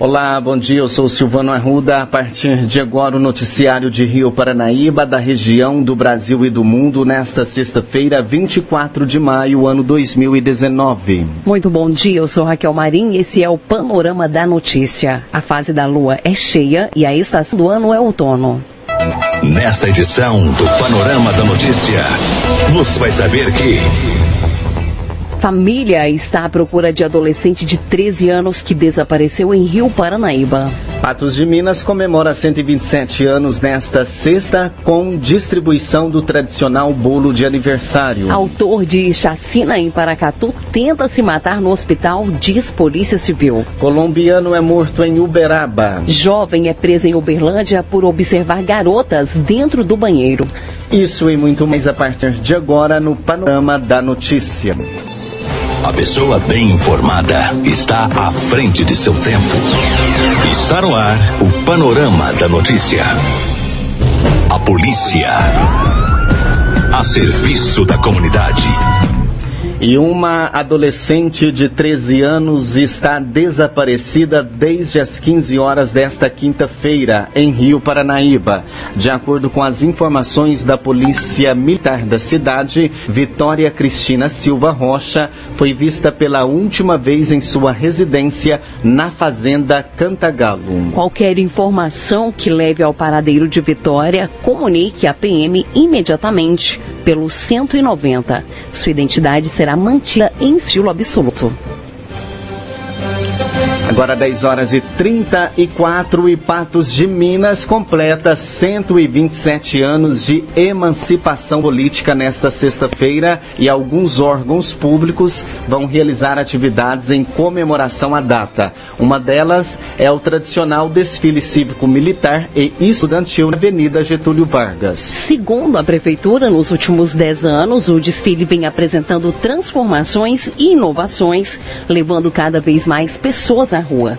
Olá, bom dia. Eu sou Silvano Arruda. A partir de agora, o noticiário de Rio Paranaíba, da região do Brasil e do mundo, nesta sexta-feira, 24 de maio, ano 2019. Muito bom dia. Eu sou Raquel Marim e esse é o Panorama da Notícia. A fase da lua é cheia e a estação do ano é outono. Nesta edição do Panorama da Notícia, você vai saber que. Família está à procura de adolescente de 13 anos que desapareceu em Rio Paranaíba. Patos de Minas comemora 127 anos nesta sexta com distribuição do tradicional bolo de aniversário. Autor de chacina em Paracatu tenta se matar no hospital, diz Polícia Civil. Colombiano é morto em Uberaba. Jovem é preso em Uberlândia por observar garotas dentro do banheiro. Isso e muito mais a partir de agora no Panorama da Notícia. A pessoa bem informada está à frente de seu tempo. Está no ar o Panorama da Notícia. A polícia. A serviço da comunidade. E uma adolescente de 13 anos está desaparecida desde as 15 horas desta quinta-feira, em Rio Paranaíba. De acordo com as informações da Polícia Militar da cidade, Vitória Cristina Silva Rocha foi vista pela última vez em sua residência na Fazenda Cantagalo. Qualquer informação que leve ao paradeiro de Vitória, comunique a PM imediatamente pelo 190. Sua identidade será mantida em estilo absoluto. Agora 10 horas e 34 e Patos de Minas completa 127 anos de emancipação política nesta sexta-feira e alguns órgãos públicos vão realizar atividades em comemoração à data. Uma delas é o tradicional desfile cívico-militar e estudantil na Avenida Getúlio Vargas. Segundo a prefeitura, nos últimos 10 anos, o desfile vem apresentando transformações e inovações, levando cada vez mais pessoas à rua.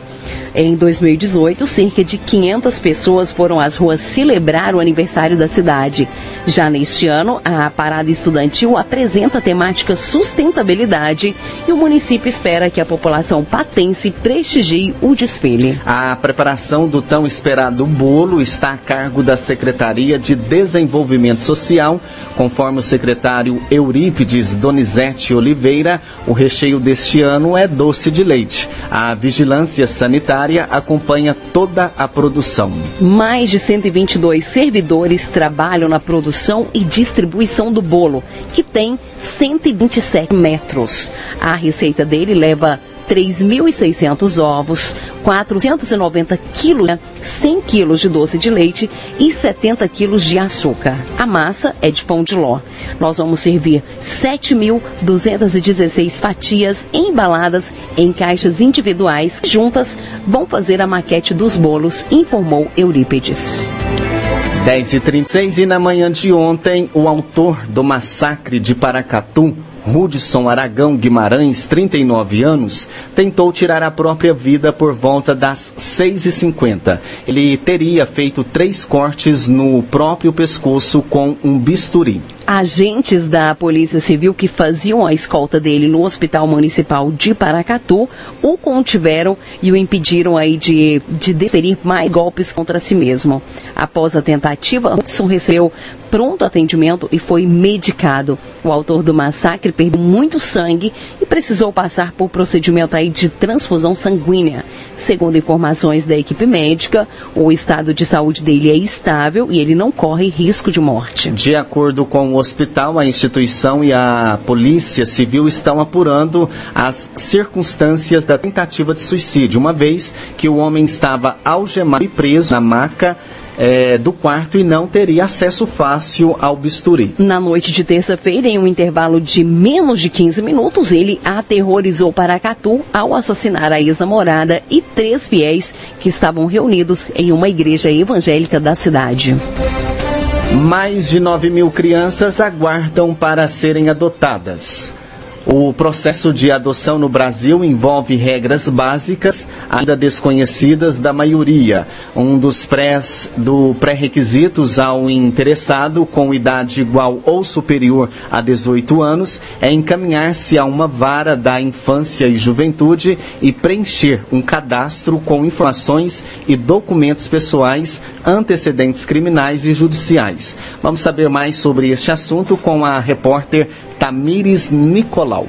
Em 2018, cerca de 500 pessoas foram às ruas celebrar o aniversário da cidade. Já neste ano, a parada estudantil apresenta a temática sustentabilidade e o município espera que a população patense prestigie o desfile. A preparação do tão esperado bolo está a cargo da Secretaria de Desenvolvimento Social. Conforme o secretário Eurípides Donizete Oliveira, o recheio deste ano é doce de leite. A vigilância sanitária acompanha toda a produção. Mais de 122 servidores trabalham na produção e distribuição do bolo, que tem 127 metros. A receita dele leva 3.600 ovos, 490 quilos, 100 quilos de doce de leite e 70 quilos de açúcar. A massa é de pão de ló. Nós vamos servir 7.216 fatias embaladas em caixas individuais. Juntas vão fazer a maquete dos bolos, informou Eurípedes. 10 e 36 e na manhã de ontem, o autor do massacre de Paracatu, Hudson Aragão Guimarães, 39 anos, tentou tirar a própria vida por volta das 6h50. Ele teria feito três cortes no próprio pescoço com um bisturi. Agentes da Polícia Civil que faziam a escolta dele no Hospital Municipal de Paracatu o contiveram e o impediram aí de, de desferir mais golpes contra si mesmo. Após a tentativa, Hudson recebeu pronto atendimento e foi medicado. O autor do massacre perdeu muito sangue e precisou passar por procedimento aí de transfusão sanguínea. Segundo informações da equipe médica, o estado de saúde dele é estável e ele não corre risco de morte. De acordo com o hospital, a instituição e a Polícia Civil estão apurando as circunstâncias da tentativa de suicídio, uma vez que o homem estava algemado e preso na maca é, do quarto e não teria acesso fácil ao bisturi. Na noite de terça-feira, em um intervalo de menos de 15 minutos, ele aterrorizou Paracatu ao assassinar a ex-namorada e três fiéis que estavam reunidos em uma igreja evangélica da cidade. Mais de 9 mil crianças aguardam para serem adotadas. O processo de adoção no Brasil envolve regras básicas, ainda desconhecidas da maioria. Um dos pré-requisitos do pré ao interessado com idade igual ou superior a 18 anos é encaminhar-se a uma vara da infância e juventude e preencher um cadastro com informações e documentos pessoais, antecedentes criminais e judiciais. Vamos saber mais sobre este assunto com a repórter Tamires Nicolau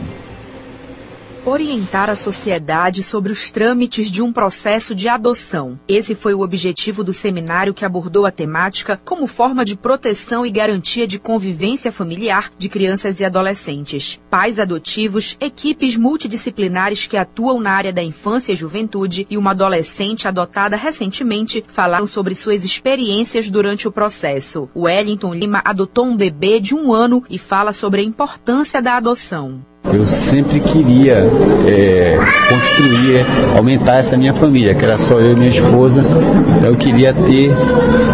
orientar a sociedade sobre os trâmites de um processo de adoção. Esse foi o objetivo do seminário que abordou a temática como forma de proteção e garantia de convivência familiar de crianças e adolescentes. Pais adotivos, equipes multidisciplinares que atuam na área da infância e juventude e uma adolescente adotada recentemente falaram sobre suas experiências durante o processo. O Wellington Lima adotou um bebê de um ano e fala sobre a importância da adoção. Eu sempre queria é, construir, aumentar essa minha família, que era só eu e minha esposa. Então eu queria ter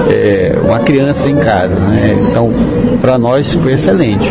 é, uma criança em casa. Né? Então, para nós foi excelente.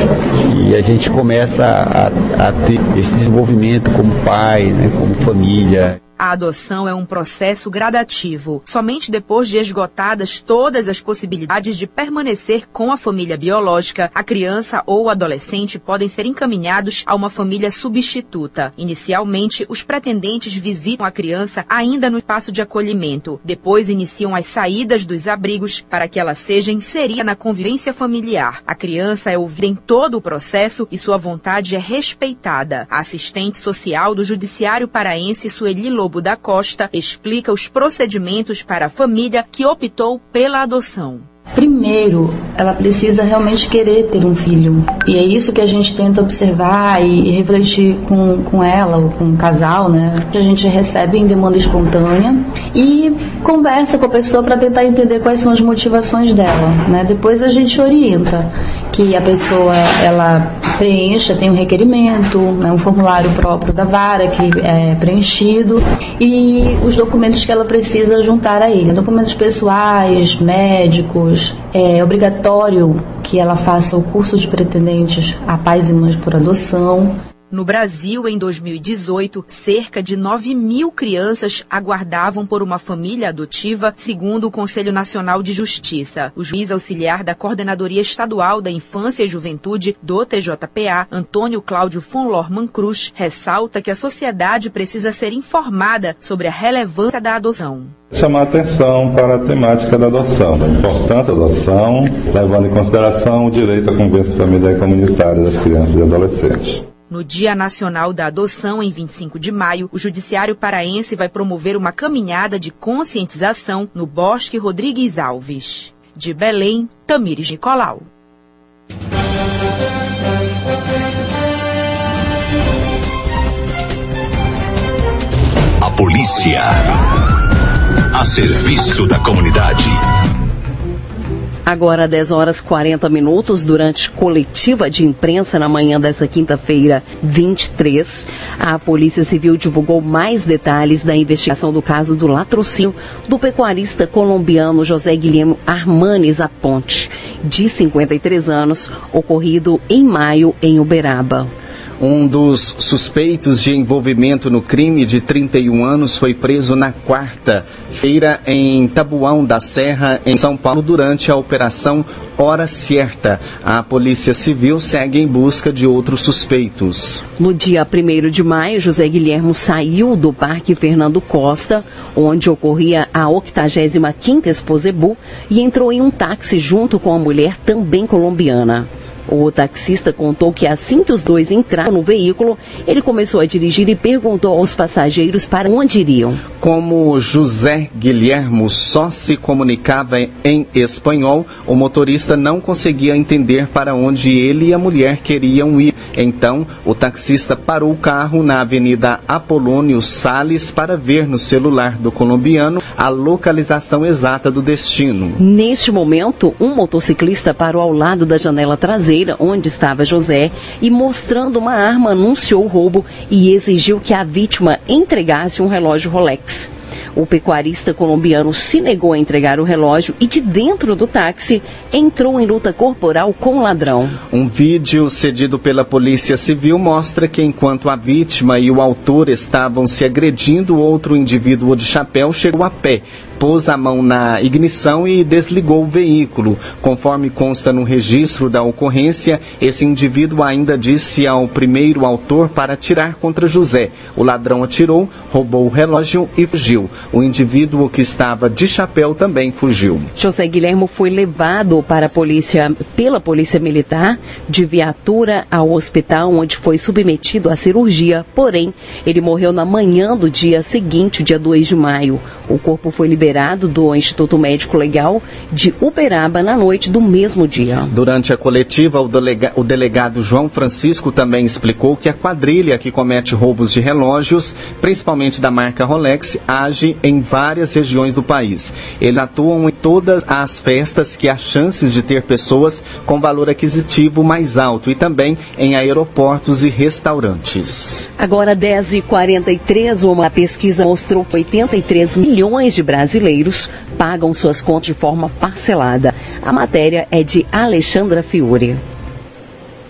E a gente começa a, a ter esse desenvolvimento como pai, né, como família. A adoção é um processo gradativo. Somente depois de esgotadas todas as possibilidades de permanecer com a família biológica, a criança ou adolescente podem ser encaminhados a uma família substituta. Inicialmente, os pretendentes visitam a criança ainda no espaço de acolhimento. Depois iniciam as saídas dos abrigos para que ela seja inserida na convivência familiar. A criança é ouvida em todo o processo e sua vontade é respeitada. A assistente social do Judiciário Paraense, Sueli Lobo da Costa explica os procedimentos para a família que optou pela adoção. Primeiro, ela precisa realmente querer ter um filho. E é isso que a gente tenta observar e, refletir com, com ela ou com o casal, né? Que a gente recebe em demanda espontânea e conversa com a pessoa para tentar entender quais são as motivações dela, né? Depois a gente orienta que a pessoa ela preencha, tem um requerimento, né? um formulário próprio da vara que é preenchido e os documentos que ela precisa juntar a ele, documentos pessoais, médicos, é obrigatório que ela faça o curso de pretendentes a pais e mães por adoção. No Brasil, em 2018, cerca de 9 mil crianças aguardavam por uma família adotiva, segundo o Conselho Nacional de Justiça. O juiz auxiliar da Coordenadoria Estadual da Infância e Juventude do TJPA, Antônio Cláudio von Lorman Cruz, ressalta que a sociedade precisa ser informada sobre a relevância da adoção chamar atenção para a temática da adoção, da importância da adoção, levando em consideração o direito à convivência familiar e comunitária das crianças e adolescentes. No Dia Nacional da Adoção, em 25 de maio, o Judiciário Paraense vai promover uma caminhada de conscientização no Bosque Rodrigues Alves. De Belém, Tamires Nicolau. A polícia. A serviço da comunidade. Agora, 10 horas 40 minutos, durante coletiva de imprensa na manhã dessa quinta-feira, 23, a Polícia Civil divulgou mais detalhes da investigação do caso do latrocínio do pecuarista colombiano José Guilherme Armanes Aponte, de 53 anos, ocorrido em maio em Uberaba. Um dos suspeitos de envolvimento no crime de 31 anos foi preso na quarta-feira em Tabuão da Serra, em São Paulo, durante a operação Hora Certa. A Polícia Civil segue em busca de outros suspeitos. No dia 1 de maio, José Guilherme saiu do Parque Fernando Costa, onde ocorria a 85ª Exposebu, e entrou em um táxi junto com a mulher também colombiana. O taxista contou que assim que os dois entraram no veículo, ele começou a dirigir e perguntou aos passageiros para onde iriam. Como José Guilhermo só se comunicava em espanhol, o motorista não conseguia entender para onde ele e a mulher queriam ir. Então, o taxista parou o carro na Avenida Apolônio Sales para ver no celular do colombiano a localização exata do destino. Neste momento, um motociclista parou ao lado da janela traseira traseira onde estava José e, mostrando uma arma, anunciou o roubo e exigiu que a vítima entregasse um relógio Rolex. O pecuarista colombiano se negou a entregar o relógio e de dentro do táxi entrou em luta corporal com o ladrão. Um vídeo cedido pela Polícia Civil mostra que enquanto a vítima e o autor estavam se agredindo, outro indivíduo de chapéu chegou a pé, pôs a mão na ignição e desligou o veículo. Conforme consta no registro da ocorrência, esse indivíduo ainda disse ao primeiro autor para atirar contra José. O ladrão atirou, roubou o relógio e fugiu. O indivíduo que estava de chapéu também fugiu. José Guilhermo foi levado para a polícia, pela Polícia Militar de viatura ao hospital onde foi submetido à cirurgia, porém, ele morreu na manhã do dia seguinte, dia 2 de maio. O corpo foi liberado do Instituto Médico Legal de Uberaba na noite do mesmo dia. Durante a coletiva, o, delega o delegado João Francisco também explicou que a quadrilha que comete roubos de relógios, principalmente da marca Rolex, age em várias regiões do país. Eles atuam em todas as festas que há chances de ter pessoas com valor aquisitivo mais alto e também em aeroportos e restaurantes. Agora 10h43, uma pesquisa mostrou que 83 milhões de brasileiros pagam suas contas de forma parcelada. A matéria é de Alexandra Fiore.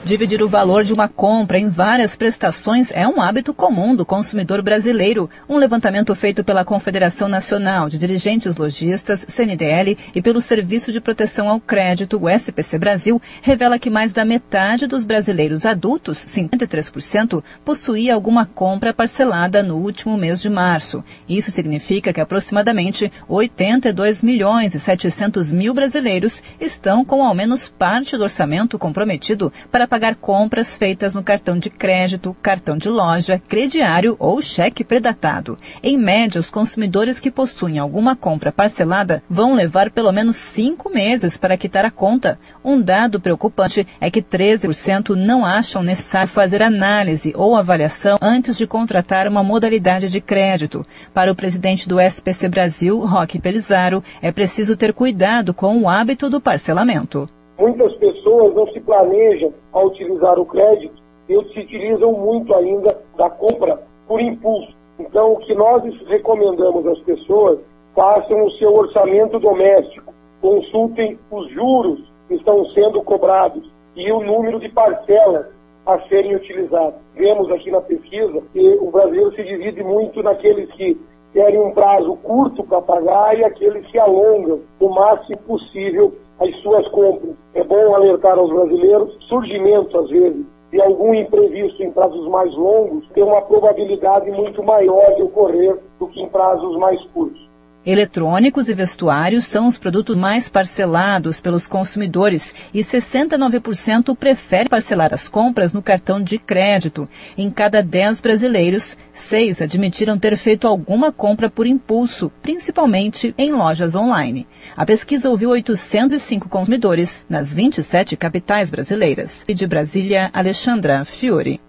Dividir o valor de uma compra em várias prestações é um hábito comum do consumidor brasileiro. Um levantamento feito pela Confederação Nacional de Dirigentes Logistas, CNDL, e pelo Serviço de Proteção ao Crédito, o SPC Brasil, revela que mais da metade dos brasileiros adultos, 53%, possuía alguma compra parcelada no último mês de março. Isso significa que aproximadamente 82 milhões e 700 mil brasileiros estão com ao menos parte do orçamento comprometido para pagar compras feitas no cartão de crédito, cartão de loja, crediário ou cheque predatado. Em média, os consumidores que possuem alguma compra parcelada vão levar pelo menos cinco meses para quitar a conta. Um dado preocupante é que 13% não acham necessário fazer análise ou avaliação antes de contratar uma modalidade de crédito. Para o presidente do SPC Brasil, Roque Pelizaro, é preciso ter cuidado com o hábito do parcelamento. Muitas pessoas não se planejam a utilizar o crédito e se utilizam muito ainda da compra por impulso. Então, o que nós recomendamos às pessoas, façam o seu orçamento doméstico, consultem os juros que estão sendo cobrados e o número de parcelas a serem utilizadas. Vemos aqui na pesquisa que o brasileiro se divide muito naqueles que querem um prazo curto para pagar e aqueles que alongam o máximo possível as suas compras. É bom alertar aos brasileiros, surgimento, às vezes, de algum imprevisto em prazos mais longos tem uma probabilidade muito maior de ocorrer do que em prazos mais curtos. Eletrônicos e vestuários são os produtos mais parcelados pelos consumidores e 69% preferem parcelar as compras no cartão de crédito. Em cada 10 brasileiros, 6 admitiram ter feito alguma compra por impulso, principalmente em lojas online. A pesquisa ouviu 805 consumidores nas 27 capitais brasileiras. E de Brasília, Alexandra Fiore.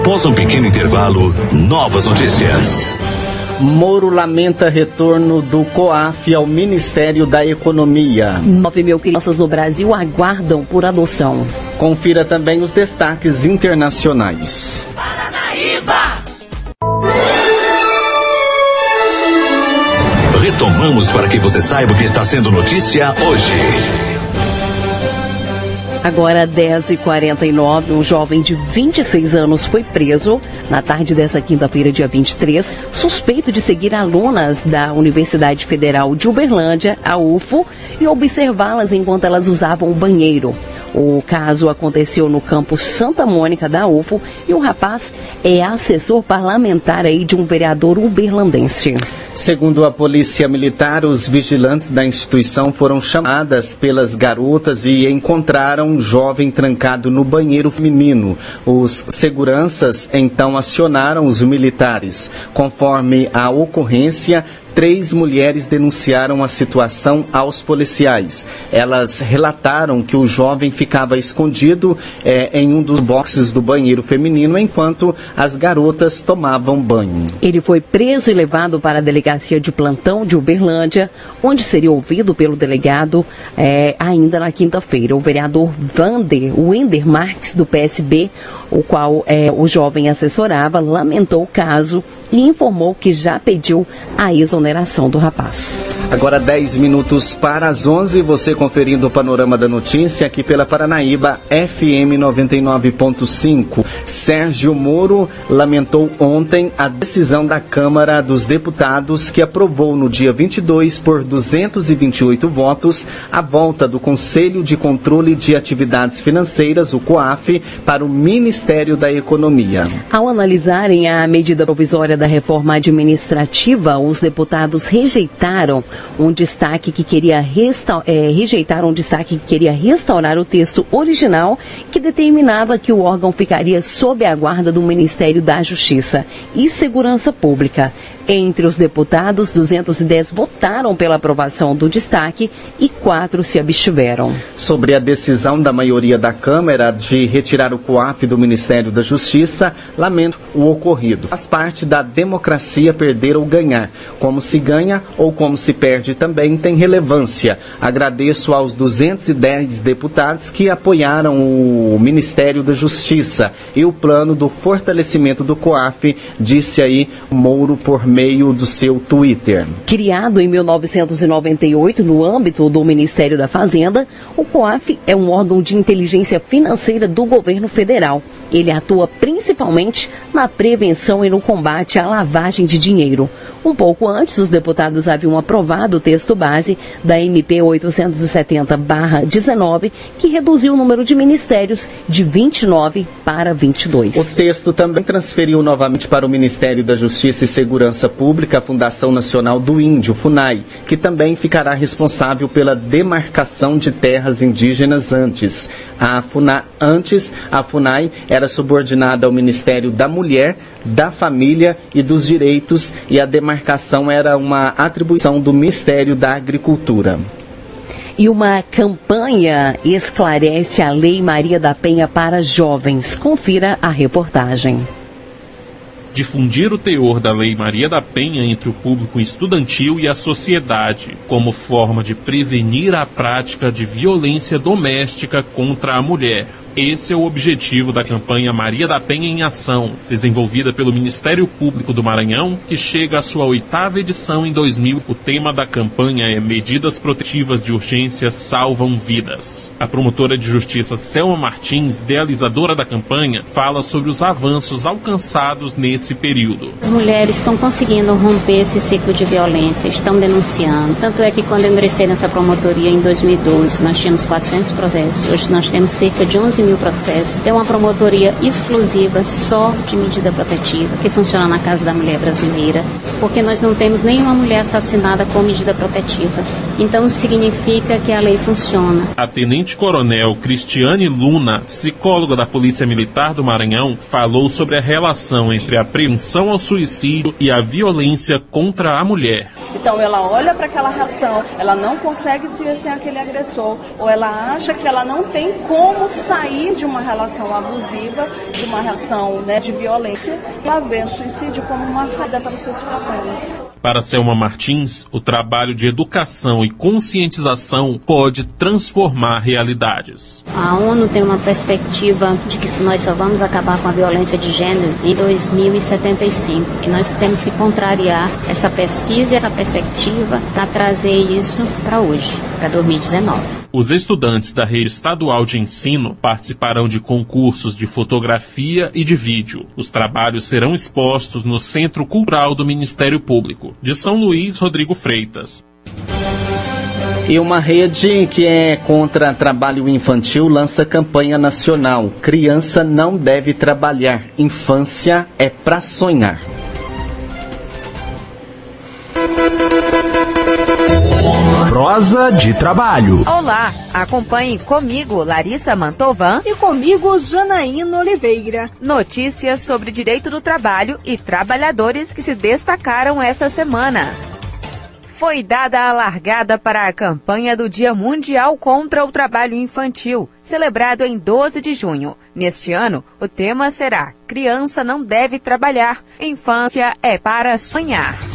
Após um pequeno intervalo, novas notícias. Moro lamenta retorno do COAF ao Ministério da Economia. 9 mil crianças no Brasil aguardam por adoção. Confira também os destaques internacionais. Paranaíba! Retomamos para que você saiba o que está sendo notícia hoje. Agora, 10h49, um jovem de 26 anos foi preso na tarde dessa quinta-feira, dia 23, suspeito de seguir alunas da Universidade Federal de Uberlândia, a UFO, e observá-las enquanto elas usavam o banheiro. O caso aconteceu no campus Santa Mônica da UFO e o rapaz é assessor parlamentar aí de um vereador uberlandense. Segundo a polícia militar, os vigilantes da instituição foram chamadas pelas garotas e encontraram um jovem trancado no banheiro feminino. Os seguranças então acionaram os militares. Conforme a ocorrência, três mulheres denunciaram a situação aos policiais. Elas relataram que o jovem ficava escondido é, em um dos boxes do banheiro feminino enquanto as garotas tomavam banho. Ele foi preso e levado para a delegacia de plantão de Uberlândia, onde seria ouvido pelo delegado é, ainda na quinta-feira. O vereador Vander Winder Marques, do PSB, o qual é, o jovem assessorava, lamentou o caso e informou que já pediu a exoneração do rapaz. Agora 10 minutos para as 11, você conferindo o panorama da notícia aqui pela Paranaíba FM 99.5. Sérgio Moro lamentou ontem a decisão da Câmara dos Deputados que aprovou no dia 22 por 228 votos a volta do Conselho de Controle de Atividades Financeiras, o COAF, para o Ministério da Economia. Ao analisarem a medida provisória da reforma administrativa, os deputados rejeitaram um destaque que queria resta é, rejeitar um destaque que queria restaurar o texto original que determinava que o órgão ficaria sob a guarda do Ministério da Justiça e Segurança Pública. Entre os deputados, 210 votaram pela aprovação do destaque e quatro se abstiveram. Sobre a decisão da maioria da Câmara de retirar o COAF do Ministério da Justiça, lamento o ocorrido. Faz parte da democracia perder ou ganhar. Como se ganha ou como se perde também tem relevância. Agradeço aos 210 deputados que apoiaram o Ministério da Justiça e o plano do fortalecimento do COAF, disse aí Mouro por meio meio do seu Twitter. Criado em 1998 no âmbito do Ministério da Fazenda, o COAF é um órgão de inteligência financeira do governo federal. Ele atua principalmente na prevenção e no combate à lavagem de dinheiro. Um pouco antes, os deputados haviam aprovado o texto base da MP 870-19, que reduziu o número de ministérios de 29 para 22. O texto também transferiu novamente para o Ministério da Justiça e Segurança Pública a Fundação Nacional do Índio, FUNAI, que também ficará responsável pela demarcação de terras indígenas antes. A FUNA, antes, a FUNAI era subordinada ao Ministério da Mulher, da Família e dos Direitos e a demarcação era uma atribuição do Ministério da Agricultura. E uma campanha esclarece a Lei Maria da Penha para jovens. Confira a reportagem difundir o teor da Lei Maria da Penha entre o público estudantil e a sociedade, como forma de prevenir a prática de violência doméstica contra a mulher. Esse é o objetivo da campanha Maria da Penha em Ação, desenvolvida pelo Ministério Público do Maranhão, que chega à sua oitava edição em 2000. O tema da campanha é Medidas Protetivas de Urgência Salvam Vidas. A promotora de justiça Selma Martins, idealizadora da campanha, fala sobre os avanços alcançados nesse período. As mulheres estão conseguindo romper esse ciclo de violência, estão denunciando. Tanto é que quando eu ingressei nessa promotoria em 2012, nós tínhamos 400 processos. Hoje nós temos cerca de 11 mil processos. Tem uma promotoria exclusiva só de medida protetiva, que funciona na Casa da Mulher Brasileira, porque nós não temos nenhuma mulher assassinada com medida protetiva. Então significa que a lei funciona. A Tenente Coronel Cristiane Luna, psicóloga da Polícia Militar do Maranhão, falou sobre a relação entre a prevenção ao suicídio e a violência contra a mulher. Então ela olha para aquela reação, ela não consegue ser sem aquele agressor, ou ela acha que ela não tem como sair sair de uma relação abusiva, de uma relação né, de violência, e a ver o suicídio como uma saída para os seus problemas. Para Selma Martins, o trabalho de educação e conscientização pode transformar realidades. A ONU tem uma perspectiva de que nós só vamos acabar com a violência de gênero em 2075. E nós temos que contrariar essa pesquisa e essa perspectiva para trazer isso para hoje, para 2019. Os estudantes da rede estadual de ensino participarão de concursos de fotografia e de vídeo. Os trabalhos serão expostos no Centro Cultural do Ministério Público, de São Luís Rodrigo Freitas. E uma rede que é contra trabalho infantil lança campanha nacional: Criança não deve trabalhar, infância é para sonhar. Prosa de Trabalho. Olá, acompanhe comigo Larissa Mantovan e comigo Janaína Oliveira. Notícias sobre direito do trabalho e trabalhadores que se destacaram esta semana. foi dada a largada para a campanha do Dia Mundial contra o Trabalho Infantil, celebrado em 12 de junho. Neste ano, o tema será Criança não deve trabalhar, infância é para sonhar.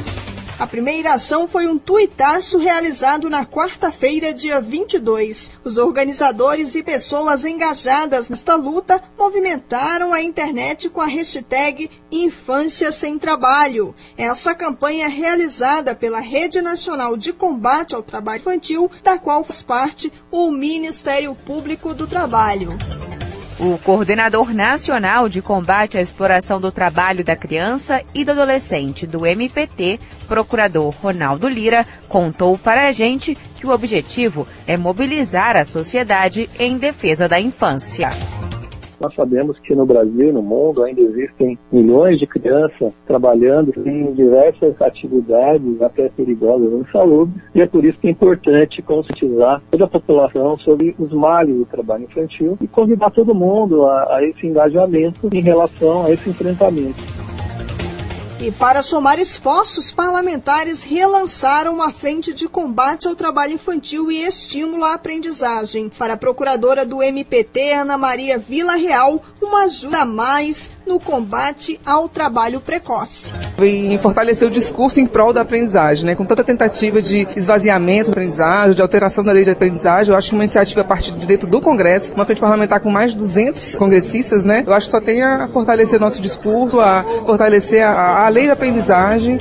A primeira ação foi um tuitaço realizado na quarta-feira, dia 22. Os organizadores e pessoas engajadas nesta luta movimentaram a internet com a hashtag Infância Sem Trabalho. Essa campanha é realizada pela Rede Nacional de Combate ao Trabalho Infantil, da qual faz parte o Ministério Público do Trabalho. O coordenador nacional de combate à exploração do trabalho da criança e do adolescente do MPT, procurador Ronaldo Lira, contou para a gente que o objetivo é mobilizar a sociedade em defesa da infância. Nós sabemos que no Brasil no mundo ainda existem milhões de crianças trabalhando em diversas atividades, até perigosas insalubres, e é por isso que é importante conscientizar toda a população sobre os males do trabalho infantil e convidar todo mundo a, a esse engajamento em relação a esse enfrentamento. E para somar esforços, parlamentares relançaram a frente de combate ao trabalho infantil e estímulo à aprendizagem. Para a procuradora do MPT, Ana Maria Vila Real, uma ajuda a mais no combate ao trabalho precoce. Em fortalecer o discurso em prol da aprendizagem, né? com tanta tentativa de esvaziamento da aprendizagem, de alteração da lei de aprendizagem, eu acho que uma iniciativa a partir de dentro do Congresso, uma frente parlamentar com mais de 200 congressistas, né? eu acho que só tem a fortalecer nosso discurso, a fortalecer a, a lei de aprendizagem.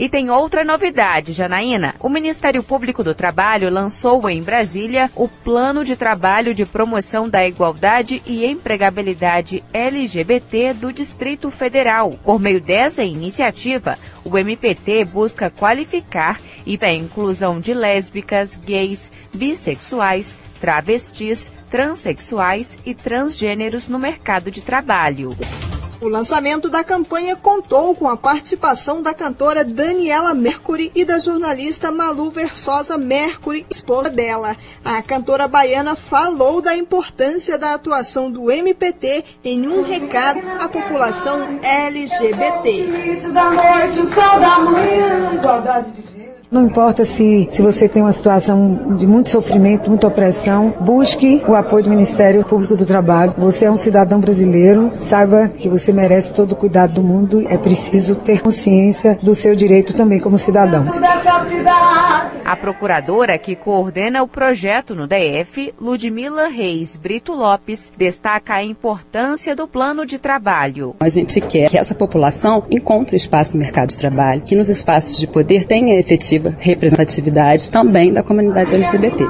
E tem outra novidade, Janaína. O Ministério Público do Trabalho lançou em Brasília o Plano de Trabalho de Promoção da Igualdade e Empregabilidade LGBT do Distrito Federal. Por meio dessa iniciativa, o MPT busca qualificar e a inclusão de lésbicas, gays, bissexuais, travestis, transexuais e transgêneros no mercado de trabalho. O lançamento da campanha contou com a participação da cantora Daniela Mercury e da jornalista Malu Versosa Mercury, esposa dela. A cantora baiana falou da importância da atuação do MPT em um recado à população LGBT. Não importa se, se você tem uma situação de muito sofrimento, muita opressão, busque o apoio do Ministério Público do Trabalho. Você é um cidadão brasileiro, saiba que você merece todo o cuidado do mundo. É preciso ter consciência do seu direito também como cidadão. A procuradora que coordena o projeto no DF, Ludmila Reis Brito Lopes, destaca a importância do plano de trabalho. A gente quer que essa população encontre espaço no mercado de trabalho, que nos espaços de poder tenha efetivo representatividade também da comunidade LGBT.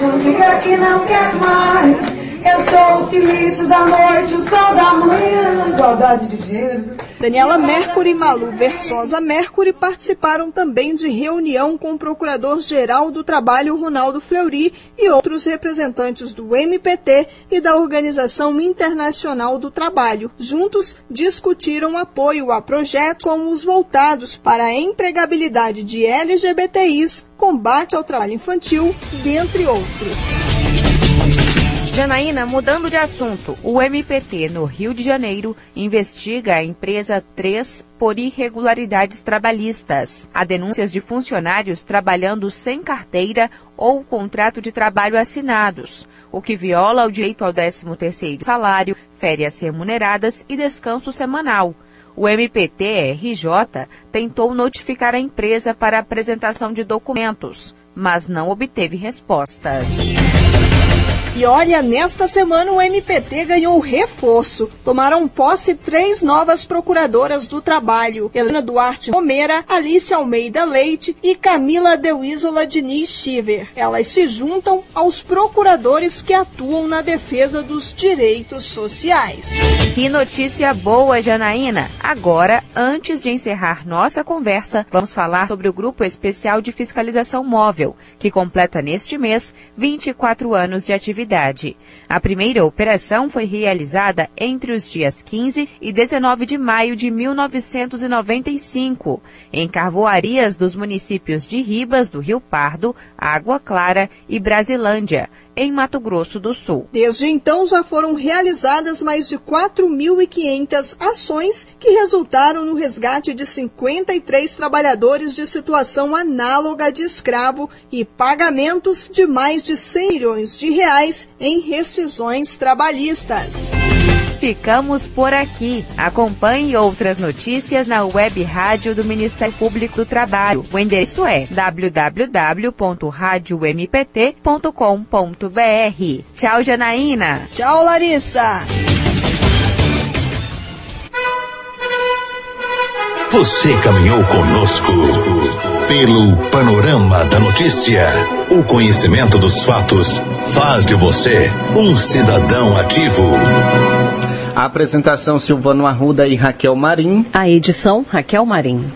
Não diga que não quer mais. Eu sou o silício da noite, o sol da manhã, igualdade de gênero. Daniela Mercury e Malu Versosa Mercury participaram também de reunião com o Procurador-Geral do Trabalho, Ronaldo Fleury, e outros representantes do MPT e da Organização Internacional do Trabalho. Juntos, discutiram apoio a projetos como os voltados para a empregabilidade de LGBTIs, combate ao trabalho infantil, dentre outros. Janaína, mudando de assunto, o MPT no Rio de Janeiro investiga a empresa 3 por irregularidades trabalhistas. Há denúncias de funcionários trabalhando sem carteira ou contrato de trabalho assinados, o que viola o direito ao 13º salário, férias remuneradas e descanso semanal. O MPT-RJ tentou notificar a empresa para apresentação de documentos, mas não obteve respostas. E olha, nesta semana o MPT ganhou reforço. Tomaram posse três novas procuradoras do trabalho: Helena Duarte Romera, Alice Almeida Leite e Camila Deuísola Diniz Chiver. Elas se juntam aos procuradores que atuam na defesa dos direitos sociais. Que notícia boa, Janaína! Agora, antes de encerrar nossa conversa, vamos falar sobre o Grupo Especial de Fiscalização Móvel, que completa neste mês 24 anos de atividade. A primeira operação foi realizada entre os dias 15 e 19 de maio de 1995, em carvoarias dos municípios de Ribas do Rio Pardo, Água Clara e Brasilândia, em Mato Grosso do Sul. Desde então já foram realizadas mais de 4.500 ações que resultaram no resgate de 53 trabalhadores de situação análoga de escravo e pagamentos de mais de 100 milhões de reais em rescisões trabalhistas. Ficamos por aqui. Acompanhe outras notícias na web rádio do Ministério Público do Trabalho. O endereço é www.radiompt.com.br. Tchau, Janaína. Tchau, Larissa. Você caminhou conosco pelo panorama da notícia. O conhecimento dos fatos faz de você um cidadão ativo. A apresentação Silvano Arruda e Raquel Marim. A edição Raquel Marim.